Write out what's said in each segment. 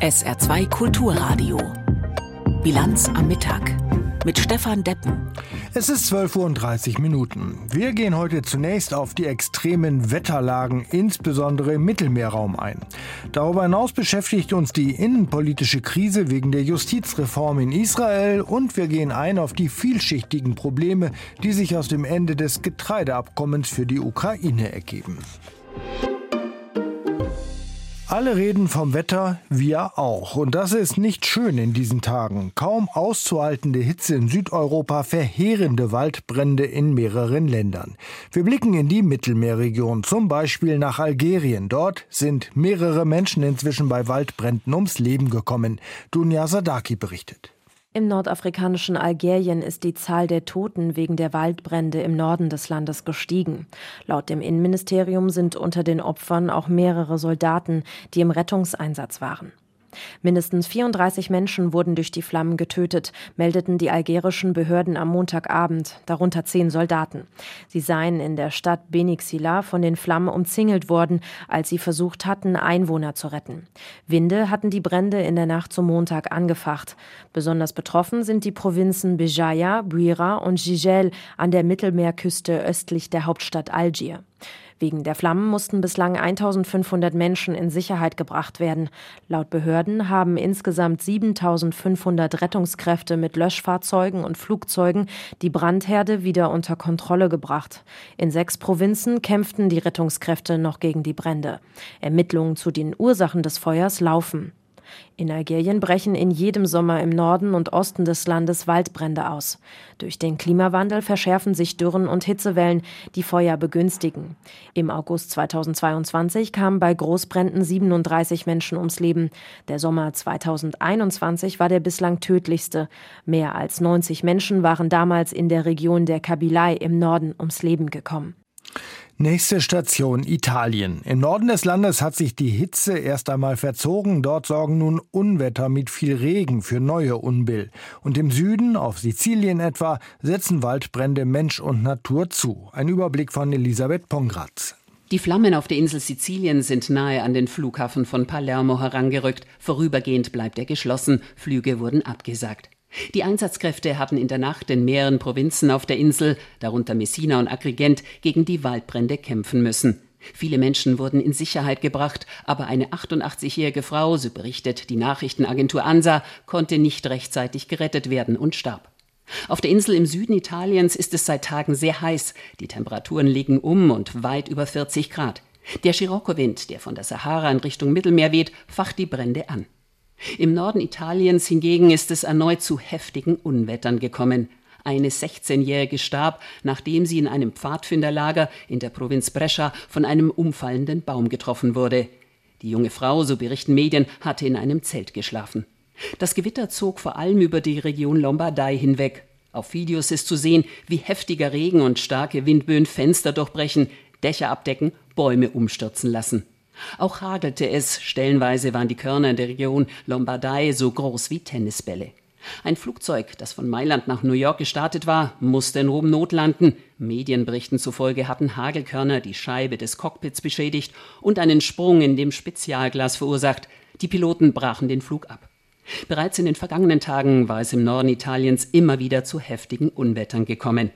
SR2 Kulturradio. Bilanz am Mittag mit Stefan Deppen. Es ist 12.30 Uhr Minuten. Wir gehen heute zunächst auf die extremen Wetterlagen, insbesondere im Mittelmeerraum ein. Darüber hinaus beschäftigt uns die innenpolitische Krise wegen der Justizreform in Israel und wir gehen ein auf die vielschichtigen Probleme, die sich aus dem Ende des Getreideabkommens für die Ukraine ergeben. Alle reden vom Wetter, wir auch. Und das ist nicht schön in diesen Tagen. Kaum auszuhaltende Hitze in Südeuropa, verheerende Waldbrände in mehreren Ländern. Wir blicken in die Mittelmeerregion, zum Beispiel nach Algerien. Dort sind mehrere Menschen inzwischen bei Waldbränden ums Leben gekommen. Dunja Sadaki berichtet. Im nordafrikanischen Algerien ist die Zahl der Toten wegen der Waldbrände im Norden des Landes gestiegen. Laut dem Innenministerium sind unter den Opfern auch mehrere Soldaten, die im Rettungseinsatz waren. Mindestens 34 Menschen wurden durch die Flammen getötet, meldeten die algerischen Behörden am Montagabend, darunter zehn Soldaten. Sie seien in der Stadt Benixila von den Flammen umzingelt worden, als sie versucht hatten, Einwohner zu retten. Winde hatten die Brände in der Nacht zum Montag angefacht. Besonders betroffen sind die Provinzen Béjaïa, Buira und Gigel an der Mittelmeerküste östlich der Hauptstadt Algier. Wegen der Flammen mussten bislang 1500 Menschen in Sicherheit gebracht werden. Laut Behörden haben insgesamt 7500 Rettungskräfte mit Löschfahrzeugen und Flugzeugen die Brandherde wieder unter Kontrolle gebracht. In sechs Provinzen kämpften die Rettungskräfte noch gegen die Brände. Ermittlungen zu den Ursachen des Feuers laufen. In Algerien brechen in jedem Sommer im Norden und Osten des Landes Waldbrände aus. Durch den Klimawandel verschärfen sich Dürren und Hitzewellen, die Feuer begünstigen. Im August 2022 kamen bei Großbränden 37 Menschen ums Leben. Der Sommer 2021 war der bislang tödlichste. Mehr als 90 Menschen waren damals in der Region der Kabylei im Norden ums Leben gekommen. Nächste Station Italien. Im Norden des Landes hat sich die Hitze erst einmal verzogen. Dort sorgen nun Unwetter mit viel Regen für neue Unbill. Und im Süden, auf Sizilien etwa, setzen Waldbrände Mensch und Natur zu. Ein Überblick von Elisabeth Pongratz. Die Flammen auf der Insel Sizilien sind nahe an den Flughafen von Palermo herangerückt. Vorübergehend bleibt er geschlossen. Flüge wurden abgesagt. Die Einsatzkräfte hatten in der Nacht in mehreren Provinzen auf der Insel, darunter Messina und Agrigent, gegen die Waldbrände kämpfen müssen. Viele Menschen wurden in Sicherheit gebracht, aber eine 88-jährige Frau, so berichtet die Nachrichtenagentur ANSA, konnte nicht rechtzeitig gerettet werden und starb. Auf der Insel im Süden Italiens ist es seit Tagen sehr heiß. Die Temperaturen liegen um und weit über 40 Grad. Der Scirocco-Wind, der von der Sahara in Richtung Mittelmeer weht, facht die Brände an. Im Norden Italiens hingegen ist es erneut zu heftigen Unwettern gekommen. Eine 16-Jährige starb, nachdem sie in einem Pfadfinderlager in der Provinz Brescia von einem umfallenden Baum getroffen wurde. Die junge Frau, so berichten Medien, hatte in einem Zelt geschlafen. Das Gewitter zog vor allem über die Region Lombardei hinweg. Auf Videos ist zu sehen, wie heftiger Regen und starke Windböen Fenster durchbrechen, Dächer abdecken, Bäume umstürzen lassen. Auch hagelte es, stellenweise waren die Körner in der Region Lombardei so groß wie Tennisbälle. Ein Flugzeug, das von Mailand nach New York gestartet war, musste in Rom notlanden. Medienberichten zufolge hatten Hagelkörner die Scheibe des Cockpits beschädigt und einen Sprung in dem Spezialglas verursacht. Die Piloten brachen den Flug ab. Bereits in den vergangenen Tagen war es im Norden Italiens immer wieder zu heftigen Unwettern gekommen.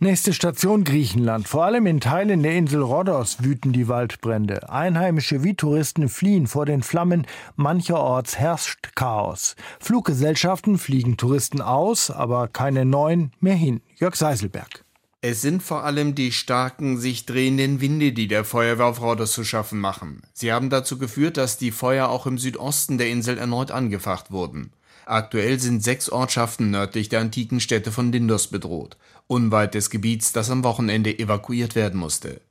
Nächste Station Griechenland. Vor allem in Teilen der Insel Rhodos wüten die Waldbrände. Einheimische wie Touristen fliehen vor den Flammen. Mancherorts herrscht Chaos. Fluggesellschaften fliegen Touristen aus, aber keine neuen mehr hin. Jörg Seiselberg. Es sind vor allem die starken, sich drehenden Winde, die der Feuerwehr auf Rhodos zu schaffen machen. Sie haben dazu geführt, dass die Feuer auch im Südosten der Insel erneut angefacht wurden. Aktuell sind sechs Ortschaften nördlich der antiken Städte von Lindos bedroht unweit des Gebiets, das am Wochenende evakuiert werden musste.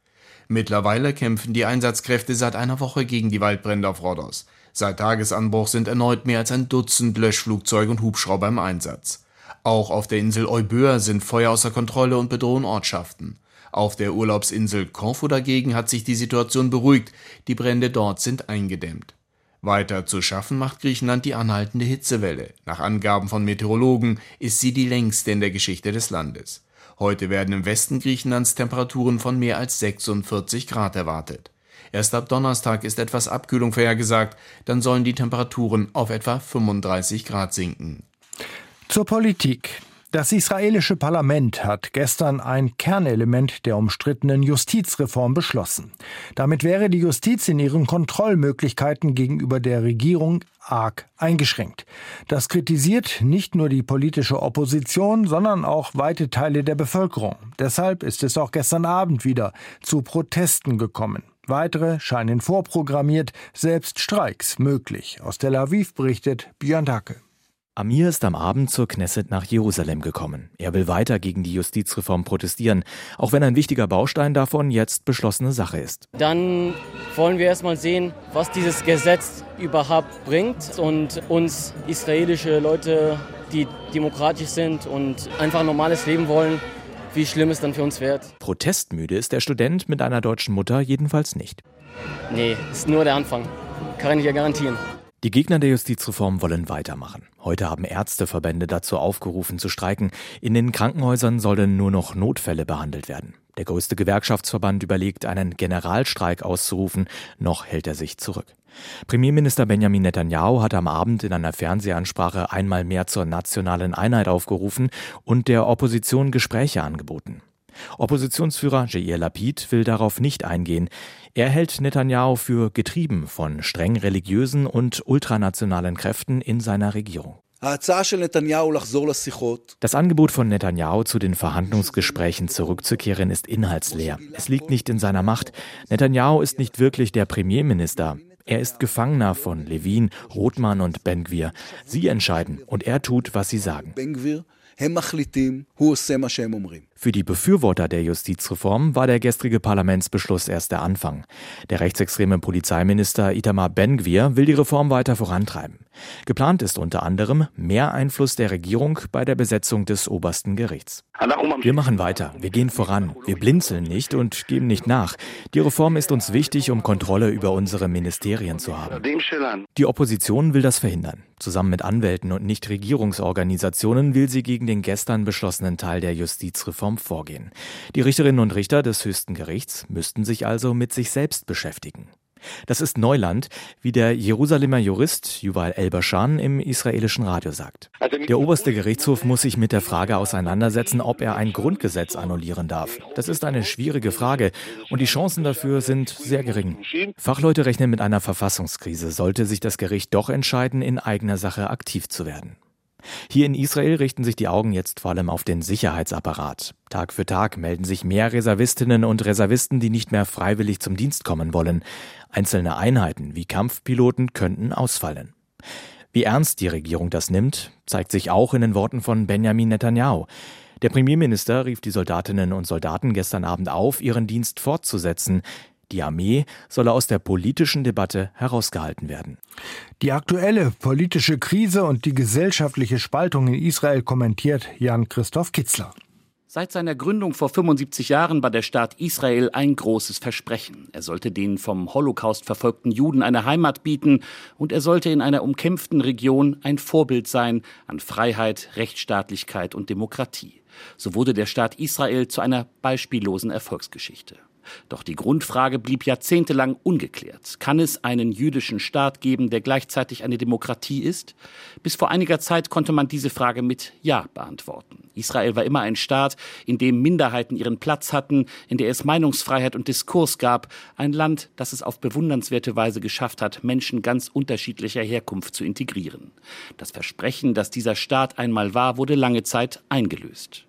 Mittlerweile kämpfen die Einsatzkräfte seit einer Woche gegen die Waldbrände auf Rhodos. Seit Tagesanbruch sind erneut mehr als ein Dutzend Löschflugzeuge und Hubschrauber im Einsatz. Auch auf der Insel Euböa sind Feuer außer Kontrolle und bedrohen Ortschaften. Auf der Urlaubsinsel Korfu dagegen hat sich die Situation beruhigt, die Brände dort sind eingedämmt. Weiter zu schaffen macht Griechenland die anhaltende Hitzewelle. Nach Angaben von Meteorologen ist sie die längste in der Geschichte des Landes. Heute werden im Westen Griechenlands Temperaturen von mehr als 46 Grad erwartet. Erst ab Donnerstag ist etwas Abkühlung vorhergesagt, dann sollen die Temperaturen auf etwa 35 Grad sinken. Zur Politik. Das israelische Parlament hat gestern ein Kernelement der umstrittenen Justizreform beschlossen. Damit wäre die Justiz in ihren Kontrollmöglichkeiten gegenüber der Regierung arg eingeschränkt. Das kritisiert nicht nur die politische Opposition, sondern auch weite Teile der Bevölkerung. Deshalb ist es auch gestern Abend wieder zu Protesten gekommen. Weitere scheinen vorprogrammiert, selbst Streiks möglich. Aus Tel Aviv berichtet Björn Dacke. Amir ist am Abend zur Knesset nach Jerusalem gekommen. Er will weiter gegen die Justizreform protestieren, auch wenn ein wichtiger Baustein davon jetzt beschlossene Sache ist. Dann wollen wir erstmal sehen, was dieses Gesetz überhaupt bringt und uns israelische Leute, die demokratisch sind und einfach ein normales Leben wollen, wie schlimm es dann für uns wird. Protestmüde ist der Student mit einer deutschen Mutter jedenfalls nicht. Nee, ist nur der Anfang. Kann ich ja garantieren. Die Gegner der Justizreform wollen weitermachen. Heute haben Ärzteverbände dazu aufgerufen zu streiken. In den Krankenhäusern sollen nur noch Notfälle behandelt werden. Der größte Gewerkschaftsverband überlegt, einen Generalstreik auszurufen. Noch hält er sich zurück. Premierminister Benjamin Netanyahu hat am Abend in einer Fernsehansprache einmal mehr zur nationalen Einheit aufgerufen und der Opposition Gespräche angeboten. Oppositionsführer Jair Lapid will darauf nicht eingehen. Er hält Netanyahu für getrieben von streng religiösen und ultranationalen Kräften in seiner Regierung. Das Angebot von Netanyahu zu den Verhandlungsgesprächen zurückzukehren ist inhaltsleer. Es liegt nicht in seiner Macht. Netanyahu ist nicht wirklich der Premierminister. Er ist Gefangener von Levin, Rothmann und Ben-Gvir. Sie entscheiden und er tut, was sie sagen. Für die Befürworter der Justizreform war der gestrige Parlamentsbeschluss erst der Anfang. Der rechtsextreme Polizeiminister Itamar Ben-Gvir will die Reform weiter vorantreiben. Geplant ist unter anderem mehr Einfluss der Regierung bei der Besetzung des obersten Gerichts. Wir machen weiter, wir gehen voran, wir blinzeln nicht und geben nicht nach. Die Reform ist uns wichtig, um Kontrolle über unsere Ministerien zu haben. Die Opposition will das verhindern. Zusammen mit Anwälten und Nichtregierungsorganisationen will sie gegen den gestern beschlossenen Teil der Justizreform vorgehen. Die Richterinnen und Richter des höchsten Gerichts müssten sich also mit sich selbst beschäftigen. Das ist Neuland, wie der Jerusalemer Jurist Yuval Elbashan im israelischen Radio sagt. Also der oberste Gerichtshof muss sich mit der Frage auseinandersetzen, ob er ein Grundgesetz annullieren darf. Das ist eine schwierige Frage und die Chancen dafür sind sehr gering. Fachleute rechnen mit einer Verfassungskrise, sollte sich das Gericht doch entscheiden, in eigener Sache aktiv zu werden. Hier in Israel richten sich die Augen jetzt vor allem auf den Sicherheitsapparat. Tag für Tag melden sich mehr Reservistinnen und Reservisten, die nicht mehr freiwillig zum Dienst kommen wollen. Einzelne Einheiten wie Kampfpiloten könnten ausfallen. Wie ernst die Regierung das nimmt, zeigt sich auch in den Worten von Benjamin Netanyahu. Der Premierminister rief die Soldatinnen und Soldaten gestern Abend auf, ihren Dienst fortzusetzen. Die Armee solle aus der politischen Debatte herausgehalten werden. Die aktuelle politische Krise und die gesellschaftliche Spaltung in Israel kommentiert Jan-Christoph Kitzler. Seit seiner Gründung vor 75 Jahren war der Staat Israel ein großes Versprechen. Er sollte den vom Holocaust verfolgten Juden eine Heimat bieten und er sollte in einer umkämpften Region ein Vorbild sein an Freiheit, Rechtsstaatlichkeit und Demokratie. So wurde der Staat Israel zu einer beispiellosen Erfolgsgeschichte. Doch die Grundfrage blieb jahrzehntelang ungeklärt. Kann es einen jüdischen Staat geben, der gleichzeitig eine Demokratie ist? Bis vor einiger Zeit konnte man diese Frage mit Ja beantworten. Israel war immer ein Staat, in dem Minderheiten ihren Platz hatten, in der es Meinungsfreiheit und Diskurs gab, ein Land, das es auf bewundernswerte Weise geschafft hat, Menschen ganz unterschiedlicher Herkunft zu integrieren. Das Versprechen, dass dieser Staat einmal war, wurde lange Zeit eingelöst.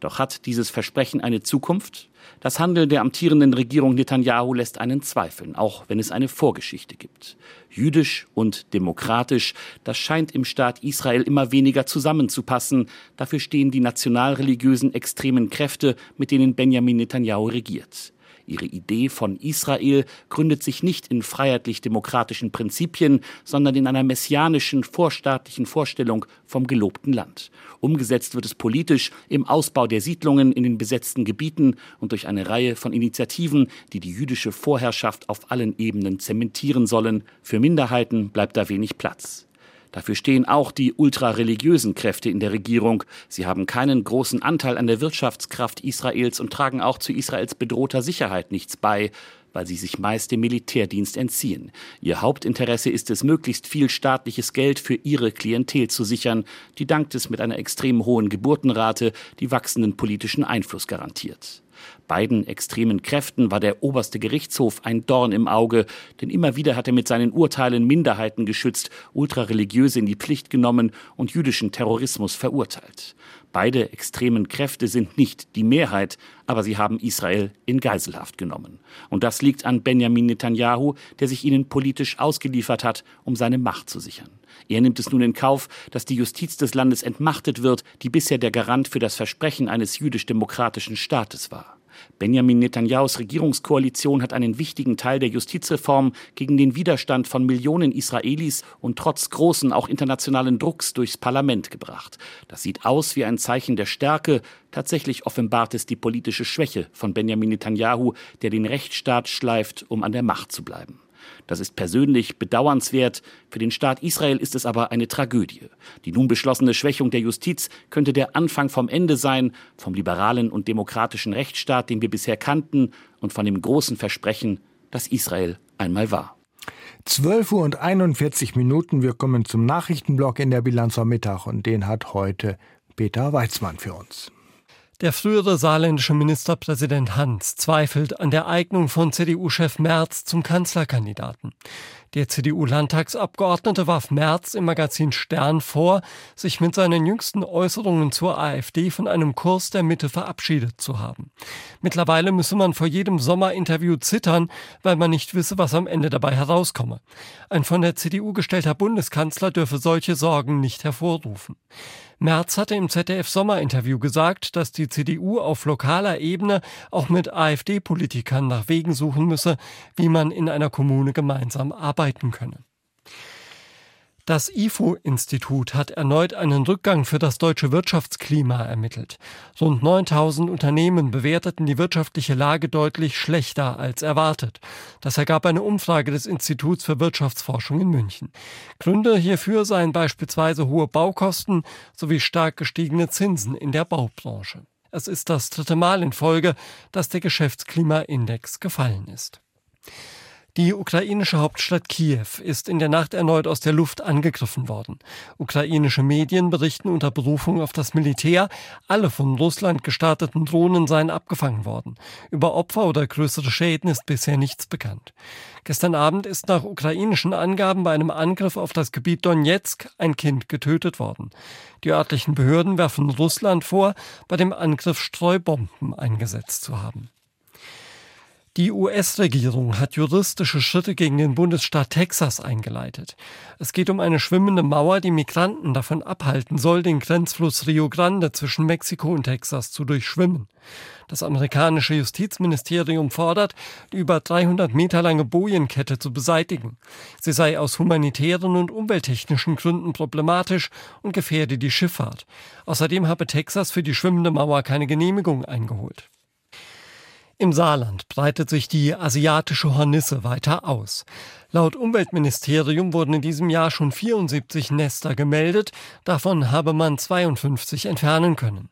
Doch hat dieses Versprechen eine Zukunft? Das Handeln der amtierenden Regierung Netanyahu lässt einen zweifeln, auch wenn es eine Vorgeschichte gibt. Jüdisch und demokratisch, das scheint im Staat Israel immer weniger zusammenzupassen. Dafür stehen die nationalreligiösen extremen Kräfte, mit denen Benjamin Netanyahu regiert. Ihre Idee von Israel gründet sich nicht in freiheitlich-demokratischen Prinzipien, sondern in einer messianischen, vorstaatlichen Vorstellung vom gelobten Land. Umgesetzt wird es politisch im Ausbau der Siedlungen in den besetzten Gebieten und durch eine Reihe von Initiativen, die die jüdische Vorherrschaft auf allen Ebenen zementieren sollen. Für Minderheiten bleibt da wenig Platz. Dafür stehen auch die ultrareligiösen Kräfte in der Regierung. Sie haben keinen großen Anteil an der Wirtschaftskraft Israels und tragen auch zu Israels bedrohter Sicherheit nichts bei, weil sie sich meist dem Militärdienst entziehen. Ihr Hauptinteresse ist es, möglichst viel staatliches Geld für ihre Klientel zu sichern, die dank des mit einer extrem hohen Geburtenrate die wachsenden politischen Einfluss garantiert. Beiden extremen Kräften war der oberste Gerichtshof ein Dorn im Auge, denn immer wieder hat er mit seinen Urteilen Minderheiten geschützt, Ultrareligiöse in die Pflicht genommen und jüdischen Terrorismus verurteilt. Beide extremen Kräfte sind nicht die Mehrheit, aber sie haben Israel in Geiselhaft genommen. Und das liegt an Benjamin Netanyahu, der sich ihnen politisch ausgeliefert hat, um seine Macht zu sichern. Er nimmt es nun in Kauf, dass die Justiz des Landes entmachtet wird, die bisher der Garant für das Versprechen eines jüdisch-demokratischen Staates war. Benjamin Netanyahus Regierungskoalition hat einen wichtigen Teil der Justizreform gegen den Widerstand von Millionen Israelis und trotz großen, auch internationalen Drucks durchs Parlament gebracht. Das sieht aus wie ein Zeichen der Stärke. Tatsächlich offenbart es die politische Schwäche von Benjamin Netanyahu, der den Rechtsstaat schleift, um an der Macht zu bleiben. Das ist persönlich bedauernswert. Für den Staat Israel ist es aber eine Tragödie. Die nun beschlossene Schwächung der Justiz könnte der Anfang vom Ende sein, vom liberalen und demokratischen Rechtsstaat, den wir bisher kannten, und von dem großen Versprechen, das Israel einmal war. 12 Uhr und 41 Minuten. Wir kommen zum Nachrichtenblock in der Bilanz am Mittag und den hat heute Peter Weizmann für uns. Der frühere saarländische Ministerpräsident Hans zweifelt an der Eignung von CDU-Chef Merz zum Kanzlerkandidaten. Der CDU-Landtagsabgeordnete warf Merz im Magazin Stern vor, sich mit seinen jüngsten Äußerungen zur AfD von einem Kurs der Mitte verabschiedet zu haben. Mittlerweile müsse man vor jedem Sommerinterview zittern, weil man nicht wisse, was am Ende dabei herauskomme. Ein von der CDU gestellter Bundeskanzler dürfe solche Sorgen nicht hervorrufen. Merz hatte im ZDF-Sommerinterview gesagt, dass die CDU auf lokaler Ebene auch mit AfD-Politikern nach Wegen suchen müsse, wie man in einer Kommune gemeinsam arbeiten könne. Das IFO-Institut hat erneut einen Rückgang für das deutsche Wirtschaftsklima ermittelt. Rund 9000 Unternehmen bewerteten die wirtschaftliche Lage deutlich schlechter als erwartet. Das ergab eine Umfrage des Instituts für Wirtschaftsforschung in München. Gründe hierfür seien beispielsweise hohe Baukosten sowie stark gestiegene Zinsen in der Baubranche. Es ist das dritte Mal in Folge, dass der Geschäftsklimaindex gefallen ist. Die ukrainische Hauptstadt Kiew ist in der Nacht erneut aus der Luft angegriffen worden. Ukrainische Medien berichten unter Berufung auf das Militär, alle von Russland gestarteten Drohnen seien abgefangen worden. Über Opfer oder größere Schäden ist bisher nichts bekannt. Gestern Abend ist nach ukrainischen Angaben bei einem Angriff auf das Gebiet Donetsk ein Kind getötet worden. Die örtlichen Behörden werfen Russland vor, bei dem Angriff Streubomben eingesetzt zu haben. Die US-Regierung hat juristische Schritte gegen den Bundesstaat Texas eingeleitet. Es geht um eine schwimmende Mauer, die Migranten davon abhalten soll, den Grenzfluss Rio Grande zwischen Mexiko und Texas zu durchschwimmen. Das amerikanische Justizministerium fordert, die über 300 Meter lange Bojenkette zu beseitigen. Sie sei aus humanitären und umwelttechnischen Gründen problematisch und gefährde die Schifffahrt. Außerdem habe Texas für die schwimmende Mauer keine Genehmigung eingeholt. Im Saarland breitet sich die asiatische Hornisse weiter aus. Laut Umweltministerium wurden in diesem Jahr schon 74 Nester gemeldet, davon habe man 52 entfernen können.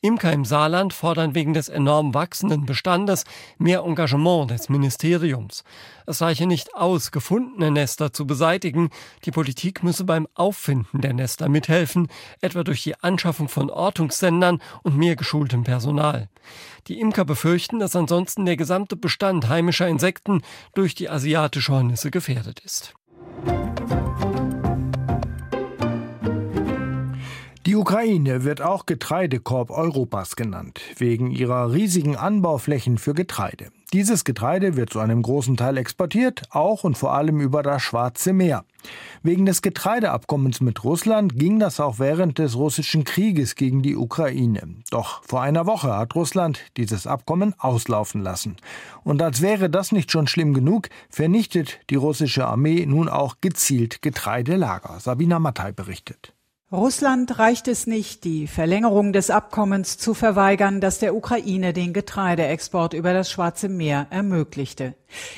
Imker im Saarland fordern wegen des enorm wachsenden Bestandes mehr Engagement des Ministeriums. Es reiche nicht aus, gefundene Nester zu beseitigen, die Politik müsse beim Auffinden der Nester mithelfen, etwa durch die Anschaffung von Ortungssendern und mehr geschultem Personal. Die Imker befürchten, dass ansonsten der gesamte Bestand heimischer Insekten durch die asiatische Hornisse gefährdet ist. Die Ukraine wird auch Getreidekorb Europas genannt, wegen ihrer riesigen Anbauflächen für Getreide. Dieses Getreide wird zu einem großen Teil exportiert, auch und vor allem über das Schwarze Meer. Wegen des Getreideabkommens mit Russland ging das auch während des russischen Krieges gegen die Ukraine. Doch vor einer Woche hat Russland dieses Abkommen auslaufen lassen. Und als wäre das nicht schon schlimm genug, vernichtet die russische Armee nun auch gezielt Getreidelager. Sabina Mattei berichtet. Russland reicht es nicht, die Verlängerung des Abkommens zu verweigern, das der Ukraine den Getreideexport über das Schwarze Meer ermöglichte.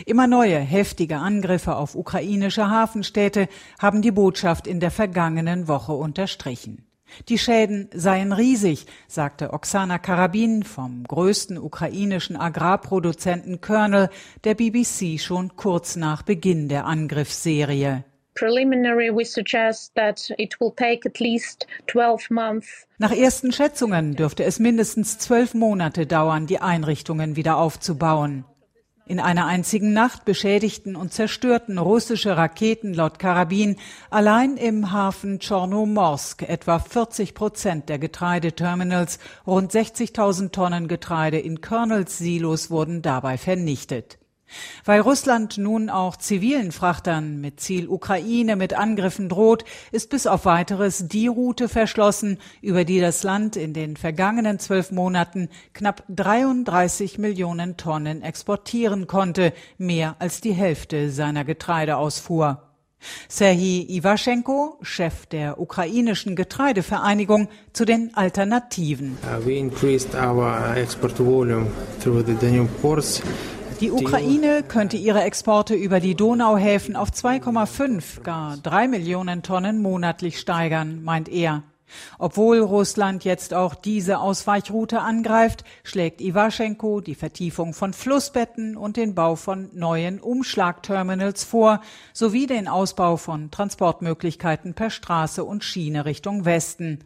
Immer neue heftige Angriffe auf ukrainische Hafenstädte haben die Botschaft in der vergangenen Woche unterstrichen. Die Schäden seien riesig, sagte Oksana Karabin vom größten ukrainischen Agrarproduzenten Colonel der BBC schon kurz nach Beginn der Angriffsserie. Nach ersten Schätzungen dürfte es mindestens zwölf Monate dauern, die Einrichtungen wieder aufzubauen. In einer einzigen Nacht beschädigten und zerstörten russische Raketen laut Karabin allein im Hafen Chornomorsk etwa 40 Prozent der Getreideterminals. Rund 60.000 Tonnen Getreide in Kernels-Silos wurden dabei vernichtet. Weil Russland nun auch zivilen Frachtern mit Ziel Ukraine mit Angriffen droht, ist bis auf weiteres die Route verschlossen, über die das Land in den vergangenen zwölf Monaten knapp 33 Millionen Tonnen exportieren konnte, mehr als die Hälfte seiner Getreideausfuhr. Serhii Iwaschenko, Chef der ukrainischen Getreidevereinigung, zu den Alternativen. Uh, die Ukraine könnte ihre Exporte über die Donauhäfen auf 2,5, gar 3 Millionen Tonnen monatlich steigern, meint er. Obwohl Russland jetzt auch diese Ausweichroute angreift, schlägt Iwaschenko die Vertiefung von Flussbetten und den Bau von neuen Umschlagterminals vor, sowie den Ausbau von Transportmöglichkeiten per Straße und Schiene Richtung Westen.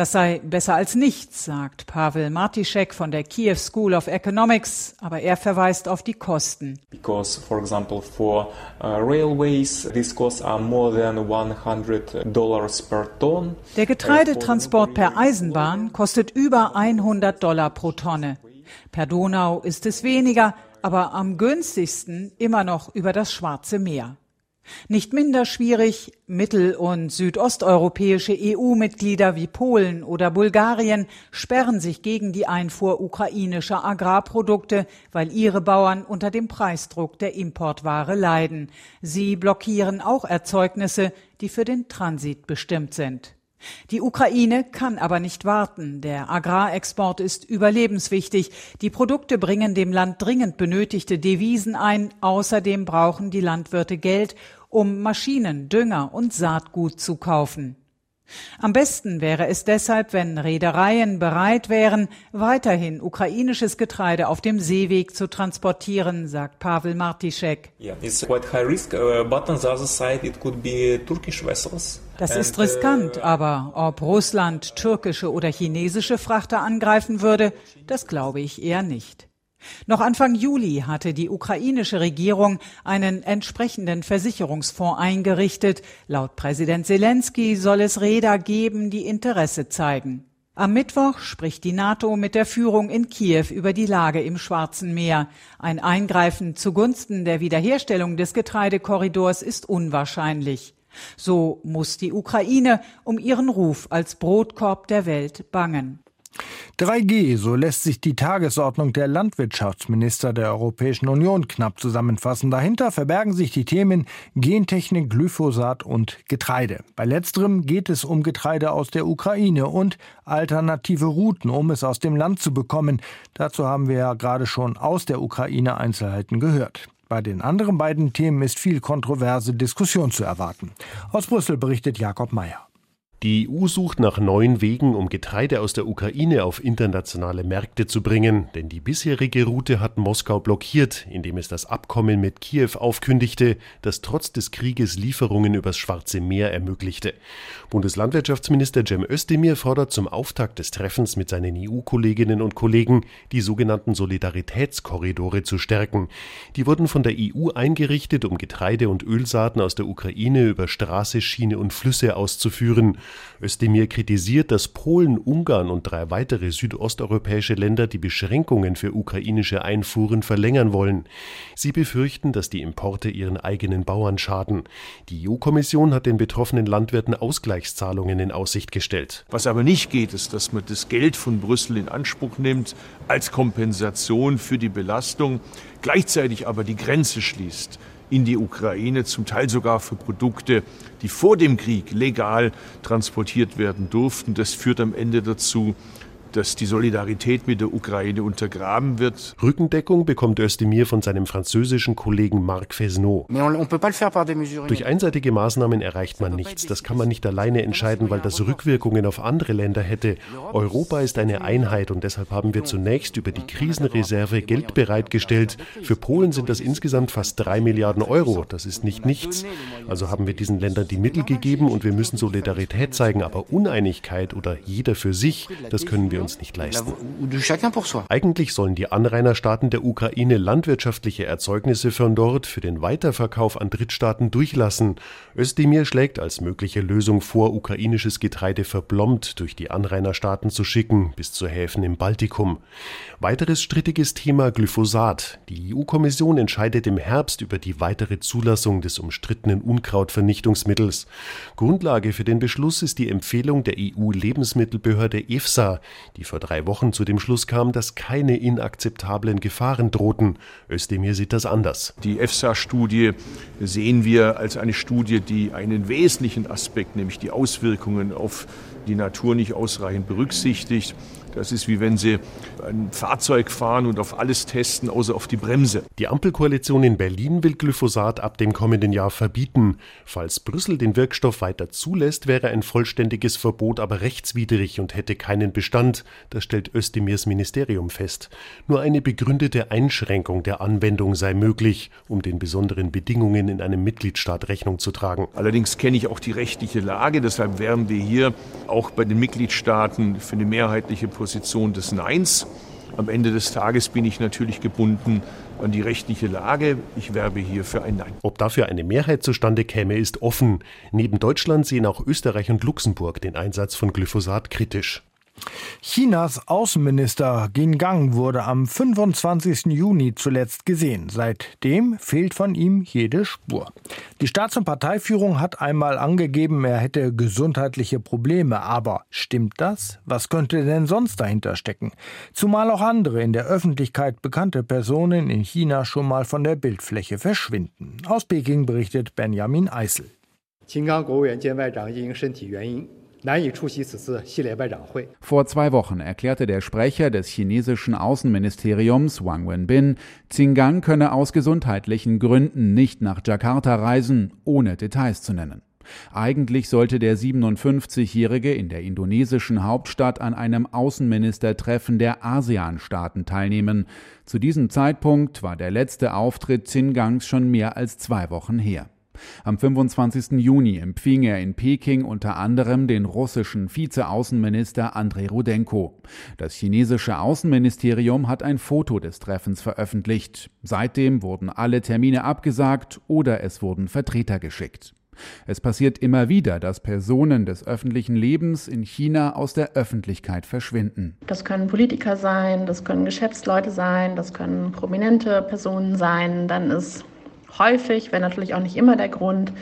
Das sei besser als nichts, sagt Pavel Martischek von der Kiew School of Economics, aber er verweist auf die Kosten. Because, for example, for uh, railways, these costs are more than 100 dollars per ton. Der Getreidetransport per Eisenbahn kostet über 100 Dollar pro Tonne. Per Donau ist es weniger, aber am günstigsten immer noch über das Schwarze Meer. Nicht minder schwierig, mittel- und südosteuropäische EU-Mitglieder wie Polen oder Bulgarien sperren sich gegen die Einfuhr ukrainischer Agrarprodukte, weil ihre Bauern unter dem Preisdruck der Importware leiden. Sie blockieren auch Erzeugnisse, die für den Transit bestimmt sind. Die Ukraine kann aber nicht warten. Der Agrarexport ist überlebenswichtig. Die Produkte bringen dem Land dringend benötigte Devisen ein. Außerdem brauchen die Landwirte Geld, um Maschinen, Dünger und Saatgut zu kaufen. Am besten wäre es deshalb, wenn Reedereien bereit wären, weiterhin ukrainisches Getreide auf dem Seeweg zu transportieren, sagt Pavel Martischek. Uh, das ist riskant, uh, aber ob Russland türkische oder chinesische Frachter angreifen würde, das glaube ich eher nicht. Noch Anfang Juli hatte die ukrainische Regierung einen entsprechenden Versicherungsfonds eingerichtet. Laut Präsident Zelensky soll es Räder geben, die Interesse zeigen. Am Mittwoch spricht die NATO mit der Führung in Kiew über die Lage im Schwarzen Meer. Ein Eingreifen zugunsten der Wiederherstellung des Getreidekorridors ist unwahrscheinlich. So muss die Ukraine um ihren Ruf als Brotkorb der Welt bangen. 3G, so lässt sich die Tagesordnung der Landwirtschaftsminister der Europäischen Union knapp zusammenfassen. Dahinter verbergen sich die Themen Gentechnik, Glyphosat und Getreide. Bei letzterem geht es um Getreide aus der Ukraine und alternative Routen, um es aus dem Land zu bekommen. Dazu haben wir ja gerade schon aus der Ukraine Einzelheiten gehört. Bei den anderen beiden Themen ist viel kontroverse Diskussion zu erwarten. Aus Brüssel berichtet Jakob Mayer. Die EU sucht nach neuen Wegen, um Getreide aus der Ukraine auf internationale Märkte zu bringen, denn die bisherige Route hat Moskau blockiert, indem es das Abkommen mit Kiew aufkündigte, das trotz des Krieges Lieferungen übers Schwarze Meer ermöglichte. Bundeslandwirtschaftsminister Cem Özdemir fordert zum Auftakt des Treffens mit seinen EU-Kolleginnen und Kollegen, die sogenannten Solidaritätskorridore zu stärken. Die wurden von der EU eingerichtet, um Getreide und Ölsaaten aus der Ukraine über Straße, Schiene und Flüsse auszuführen. Özdemir kritisiert, dass Polen, Ungarn und drei weitere südosteuropäische Länder die Beschränkungen für ukrainische Einfuhren verlängern wollen. Sie befürchten, dass die Importe ihren eigenen Bauern schaden. Die EU-Kommission hat den betroffenen Landwirten Ausgleichszahlungen in Aussicht gestellt. Was aber nicht geht, ist, dass man das Geld von Brüssel in Anspruch nimmt als Kompensation für die Belastung, gleichzeitig aber die Grenze schließt in die Ukraine, zum Teil sogar für Produkte, die vor dem Krieg legal transportiert werden durften. Das führt am Ende dazu, dass die Solidarität mit der Ukraine untergraben wird. Rückendeckung bekommt Özdemir von seinem französischen Kollegen Marc Fesneau. Durch einseitige Maßnahmen erreicht man nichts. Das kann man nicht alleine entscheiden, weil das Rückwirkungen auf andere Länder hätte. Europa ist eine Einheit und deshalb haben wir zunächst über die Krisenreserve Geld bereitgestellt. Für Polen sind das insgesamt fast drei Milliarden Euro. Das ist nicht nichts. Also haben wir diesen Ländern die Mittel gegeben und wir müssen Solidarität zeigen, aber Uneinigkeit oder jeder für sich, das können wir uns nicht leisten. Eigentlich sollen die Anrainerstaaten der Ukraine landwirtschaftliche Erzeugnisse von dort für den Weiterverkauf an Drittstaaten durchlassen. Özdemir schlägt als mögliche Lösung vor, ukrainisches Getreide verblombt durch die Anrainerstaaten zu schicken, bis zu Häfen im Baltikum. Weiteres strittiges Thema Glyphosat. Die EU-Kommission entscheidet im Herbst über die weitere Zulassung des umstrittenen Unkrautvernichtungsmittels. Grundlage für den Beschluss ist die Empfehlung der EU-Lebensmittelbehörde EFSA, die vor drei Wochen zu dem Schluss kam, dass keine inakzeptablen Gefahren drohten. Özdemir sieht das anders. Die EFSA-Studie sehen wir als eine Studie, die einen wesentlichen Aspekt, nämlich die Auswirkungen auf die Natur nicht ausreichend berücksichtigt. Das ist wie wenn Sie ein Fahrzeug fahren und auf alles testen, außer auf die Bremse. Die Ampelkoalition in Berlin will Glyphosat ab dem kommenden Jahr verbieten. Falls Brüssel den Wirkstoff weiter zulässt, wäre ein vollständiges Verbot aber rechtswidrig und hätte keinen Bestand. Das stellt Özdemirs Ministerium fest. Nur eine begründete Einschränkung der Anwendung sei möglich, um den besonderen Bedingungen in einem Mitgliedstaat Rechnung zu tragen. Allerdings kenne ich auch die rechtliche Lage, deshalb wären wir hier auch bei den Mitgliedstaaten für eine mehrheitliche Position des Neins. Am Ende des Tages bin ich natürlich gebunden an die rechtliche Lage. Ich werbe hier für ein Nein. Ob dafür eine Mehrheit zustande käme, ist offen. Neben Deutschland sehen auch Österreich und Luxemburg den Einsatz von Glyphosat kritisch. Chinas Außenminister Qin Gang wurde am 25. Juni zuletzt gesehen. Seitdem fehlt von ihm jede Spur. Die Staats- und Parteiführung hat einmal angegeben, er hätte gesundheitliche Probleme. Aber stimmt das? Was könnte denn sonst dahinter stecken? Zumal auch andere in der Öffentlichkeit bekannte Personen in China schon mal von der Bildfläche verschwinden. Aus Peking berichtet Benjamin Eisel. 秦刚国务院兼外长因身体原因 vor zwei Wochen erklärte der Sprecher des chinesischen Außenministeriums Wang Wenbin, Xingang könne aus gesundheitlichen Gründen nicht nach Jakarta reisen, ohne Details zu nennen. Eigentlich sollte der 57-Jährige in der indonesischen Hauptstadt an einem Außenministertreffen der ASEAN-Staaten teilnehmen. Zu diesem Zeitpunkt war der letzte Auftritt Xingangs schon mehr als zwei Wochen her. Am 25. Juni empfing er in Peking unter anderem den russischen Vizeaußenminister Andrei Rudenko. Das chinesische Außenministerium hat ein Foto des Treffens veröffentlicht. Seitdem wurden alle Termine abgesagt oder es wurden Vertreter geschickt. Es passiert immer wieder, dass Personen des öffentlichen Lebens in China aus der Öffentlichkeit verschwinden. Das können Politiker sein, das können Geschäftsleute sein, das können prominente Personen sein. Dann ist häufig, wenn natürlich auch nicht immer der Grund,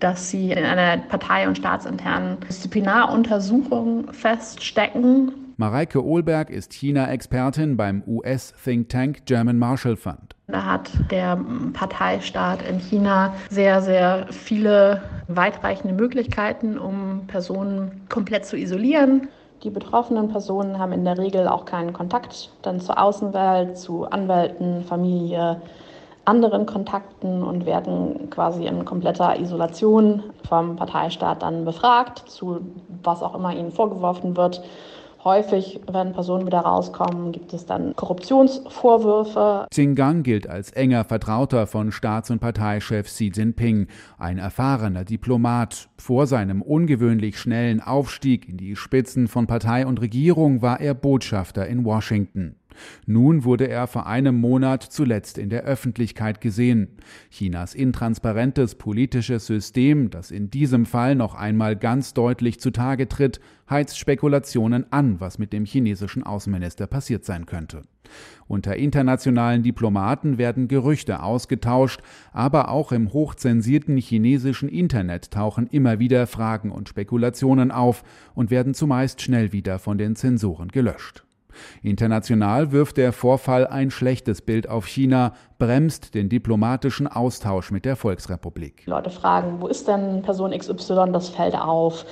dass sie in einer partei- und staatsinternen Disziplinaruntersuchung feststecken. Mareike Ohlberg ist China-Expertin beim US-Think Tank German Marshall Fund. Da hat der Parteistaat in China sehr, sehr viele weitreichende Möglichkeiten, um Personen komplett zu isolieren. Die betroffenen Personen haben in der Regel auch keinen Kontakt dann zur Außenwelt, zu Anwälten, Familie, anderen Kontakten und werden quasi in kompletter Isolation vom Parteistaat dann befragt, zu was auch immer ihnen vorgeworfen wird. Häufig, wenn Personen wieder rauskommen, gibt es dann Korruptionsvorwürfe. Xingang gilt als enger Vertrauter von Staats- und Parteichef Xi Jinping, ein erfahrener Diplomat. Vor seinem ungewöhnlich schnellen Aufstieg in die Spitzen von Partei und Regierung war er Botschafter in Washington. Nun wurde er vor einem Monat zuletzt in der Öffentlichkeit gesehen. Chinas intransparentes politisches System, das in diesem Fall noch einmal ganz deutlich zutage tritt, heizt Spekulationen an, was mit dem chinesischen Außenminister passiert sein könnte. Unter internationalen Diplomaten werden Gerüchte ausgetauscht, aber auch im hochzensierten chinesischen Internet tauchen immer wieder Fragen und Spekulationen auf und werden zumeist schnell wieder von den Zensoren gelöscht. International wirft der Vorfall ein schlechtes Bild auf China, bremst den diplomatischen Austausch mit der Volksrepublik. Die Leute fragen, wo ist denn Person XY, das fällt auf.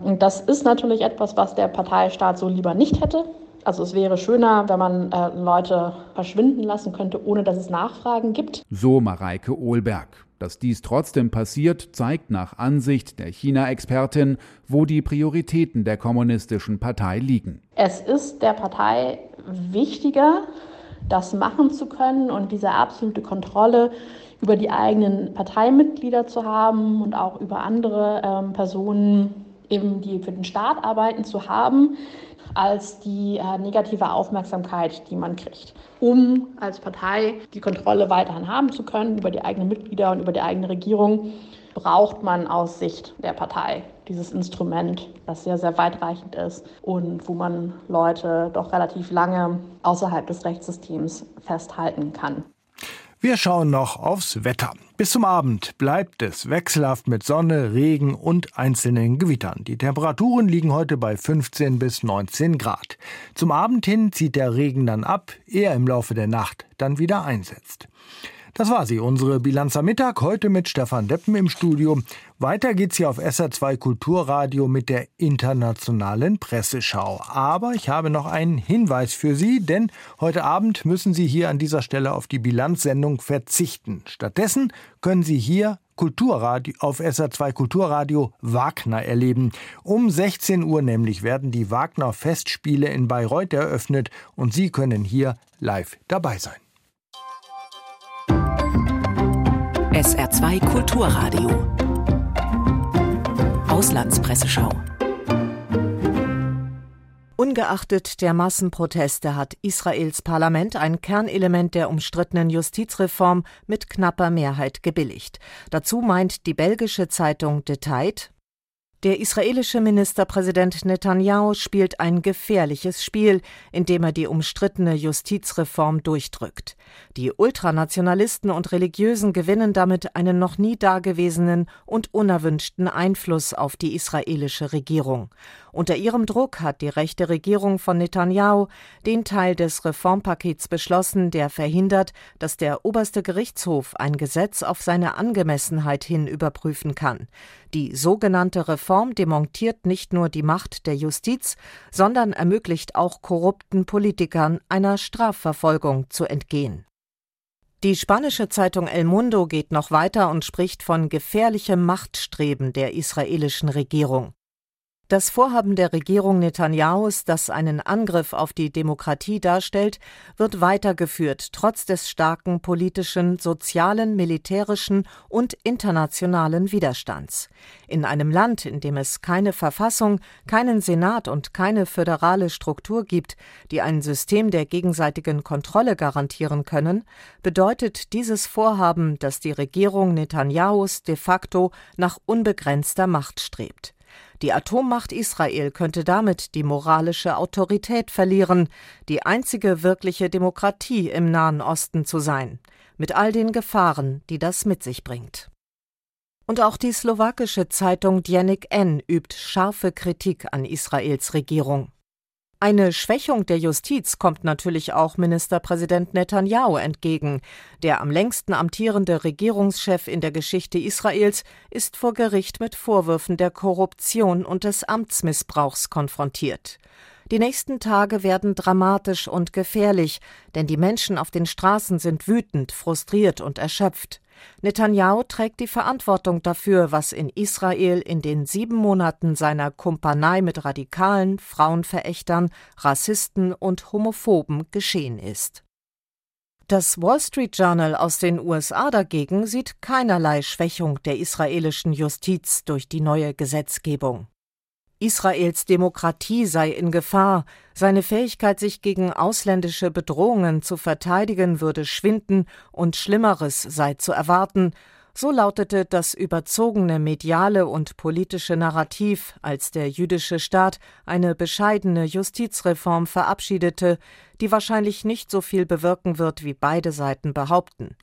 Und das ist natürlich etwas, was der Parteistaat so lieber nicht hätte. Also es wäre schöner, wenn man äh, Leute verschwinden lassen könnte, ohne dass es Nachfragen gibt. So Mareike Ohlberg. Dass dies trotzdem passiert, zeigt nach Ansicht der China-Expertin, wo die Prioritäten der kommunistischen Partei liegen. Es ist der Partei wichtiger, das machen zu können und diese absolute Kontrolle über die eigenen Parteimitglieder zu haben und auch über andere ähm, Personen, eben die für den Staat arbeiten, zu haben, als die äh, negative Aufmerksamkeit, die man kriegt. Um als Partei die Kontrolle weiterhin haben zu können über die eigenen Mitglieder und über die eigene Regierung, braucht man aus Sicht der Partei dieses Instrument, das sehr, sehr weitreichend ist und wo man Leute doch relativ lange außerhalb des Rechtssystems festhalten kann. Wir schauen noch aufs Wetter. Bis zum Abend bleibt es wechselhaft mit Sonne, Regen und einzelnen Gewittern. Die Temperaturen liegen heute bei 15 bis 19 Grad. Zum Abend hin zieht der Regen dann ab, eher im Laufe der Nacht dann wieder einsetzt. Das war sie, unsere Bilanz am Mittag, heute mit Stefan Deppen im Studio. Weiter geht's hier auf SR2 Kulturradio mit der internationalen Presseschau. Aber ich habe noch einen Hinweis für Sie, denn heute Abend müssen Sie hier an dieser Stelle auf die Bilanzsendung verzichten. Stattdessen können Sie hier Kulturradio, auf SR2 Kulturradio Wagner erleben. Um 16 Uhr nämlich werden die Wagner Festspiele in Bayreuth eröffnet und Sie können hier live dabei sein. SR2 Kulturradio. Auslandspresseschau. Ungeachtet der Massenproteste hat Israels Parlament ein Kernelement der umstrittenen Justizreform mit knapper Mehrheit gebilligt. Dazu meint die belgische Zeitung Tide, der israelische Ministerpräsident Netanyahu spielt ein gefährliches Spiel, indem er die umstrittene Justizreform durchdrückt. Die Ultranationalisten und Religiösen gewinnen damit einen noch nie dagewesenen und unerwünschten Einfluss auf die israelische Regierung. Unter ihrem Druck hat die rechte Regierung von Netanyahu den Teil des Reformpakets beschlossen, der verhindert, dass der oberste Gerichtshof ein Gesetz auf seine Angemessenheit hin überprüfen kann. Die sogenannte Reform demontiert nicht nur die Macht der Justiz, sondern ermöglicht auch korrupten Politikern einer Strafverfolgung zu entgehen. Die spanische Zeitung El Mundo geht noch weiter und spricht von gefährlichem Machtstreben der israelischen Regierung. Das Vorhaben der Regierung Netanyahus, das einen Angriff auf die Demokratie darstellt, wird weitergeführt, trotz des starken politischen, sozialen, militärischen und internationalen Widerstands. In einem Land, in dem es keine Verfassung, keinen Senat und keine föderale Struktur gibt, die ein System der gegenseitigen Kontrolle garantieren können, bedeutet dieses Vorhaben, dass die Regierung Netanyahus de facto nach unbegrenzter Macht strebt. Die Atommacht Israel könnte damit die moralische Autorität verlieren, die einzige wirkliche Demokratie im Nahen Osten zu sein, mit all den Gefahren, die das mit sich bringt. Und auch die slowakische Zeitung Djenik N übt scharfe Kritik an Israels Regierung. Eine Schwächung der Justiz kommt natürlich auch Ministerpräsident Netanyahu entgegen. Der am längsten amtierende Regierungschef in der Geschichte Israels ist vor Gericht mit Vorwürfen der Korruption und des Amtsmissbrauchs konfrontiert. Die nächsten Tage werden dramatisch und gefährlich, denn die Menschen auf den Straßen sind wütend, frustriert und erschöpft. Netanyahu trägt die Verantwortung dafür, was in Israel in den sieben Monaten seiner Kumpanei mit Radikalen, Frauenverächtern, Rassisten und Homophoben geschehen ist. Das Wall Street Journal aus den USA dagegen sieht keinerlei Schwächung der israelischen Justiz durch die neue Gesetzgebung. Israels Demokratie sei in Gefahr, seine Fähigkeit, sich gegen ausländische Bedrohungen zu verteidigen, würde schwinden und Schlimmeres sei zu erwarten, so lautete das überzogene mediale und politische Narrativ, als der jüdische Staat eine bescheidene Justizreform verabschiedete, die wahrscheinlich nicht so viel bewirken wird, wie beide Seiten behaupten.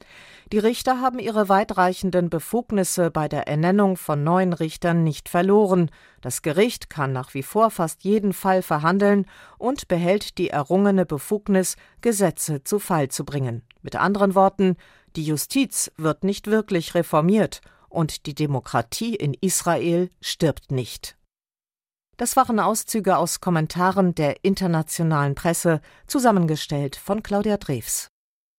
Die Richter haben ihre weitreichenden Befugnisse bei der Ernennung von neuen Richtern nicht verloren. Das Gericht kann nach wie vor fast jeden Fall verhandeln und behält die errungene Befugnis, Gesetze zu Fall zu bringen. Mit anderen Worten, die Justiz wird nicht wirklich reformiert und die Demokratie in Israel stirbt nicht. Das waren Auszüge aus Kommentaren der internationalen Presse, zusammengestellt von Claudia Drews.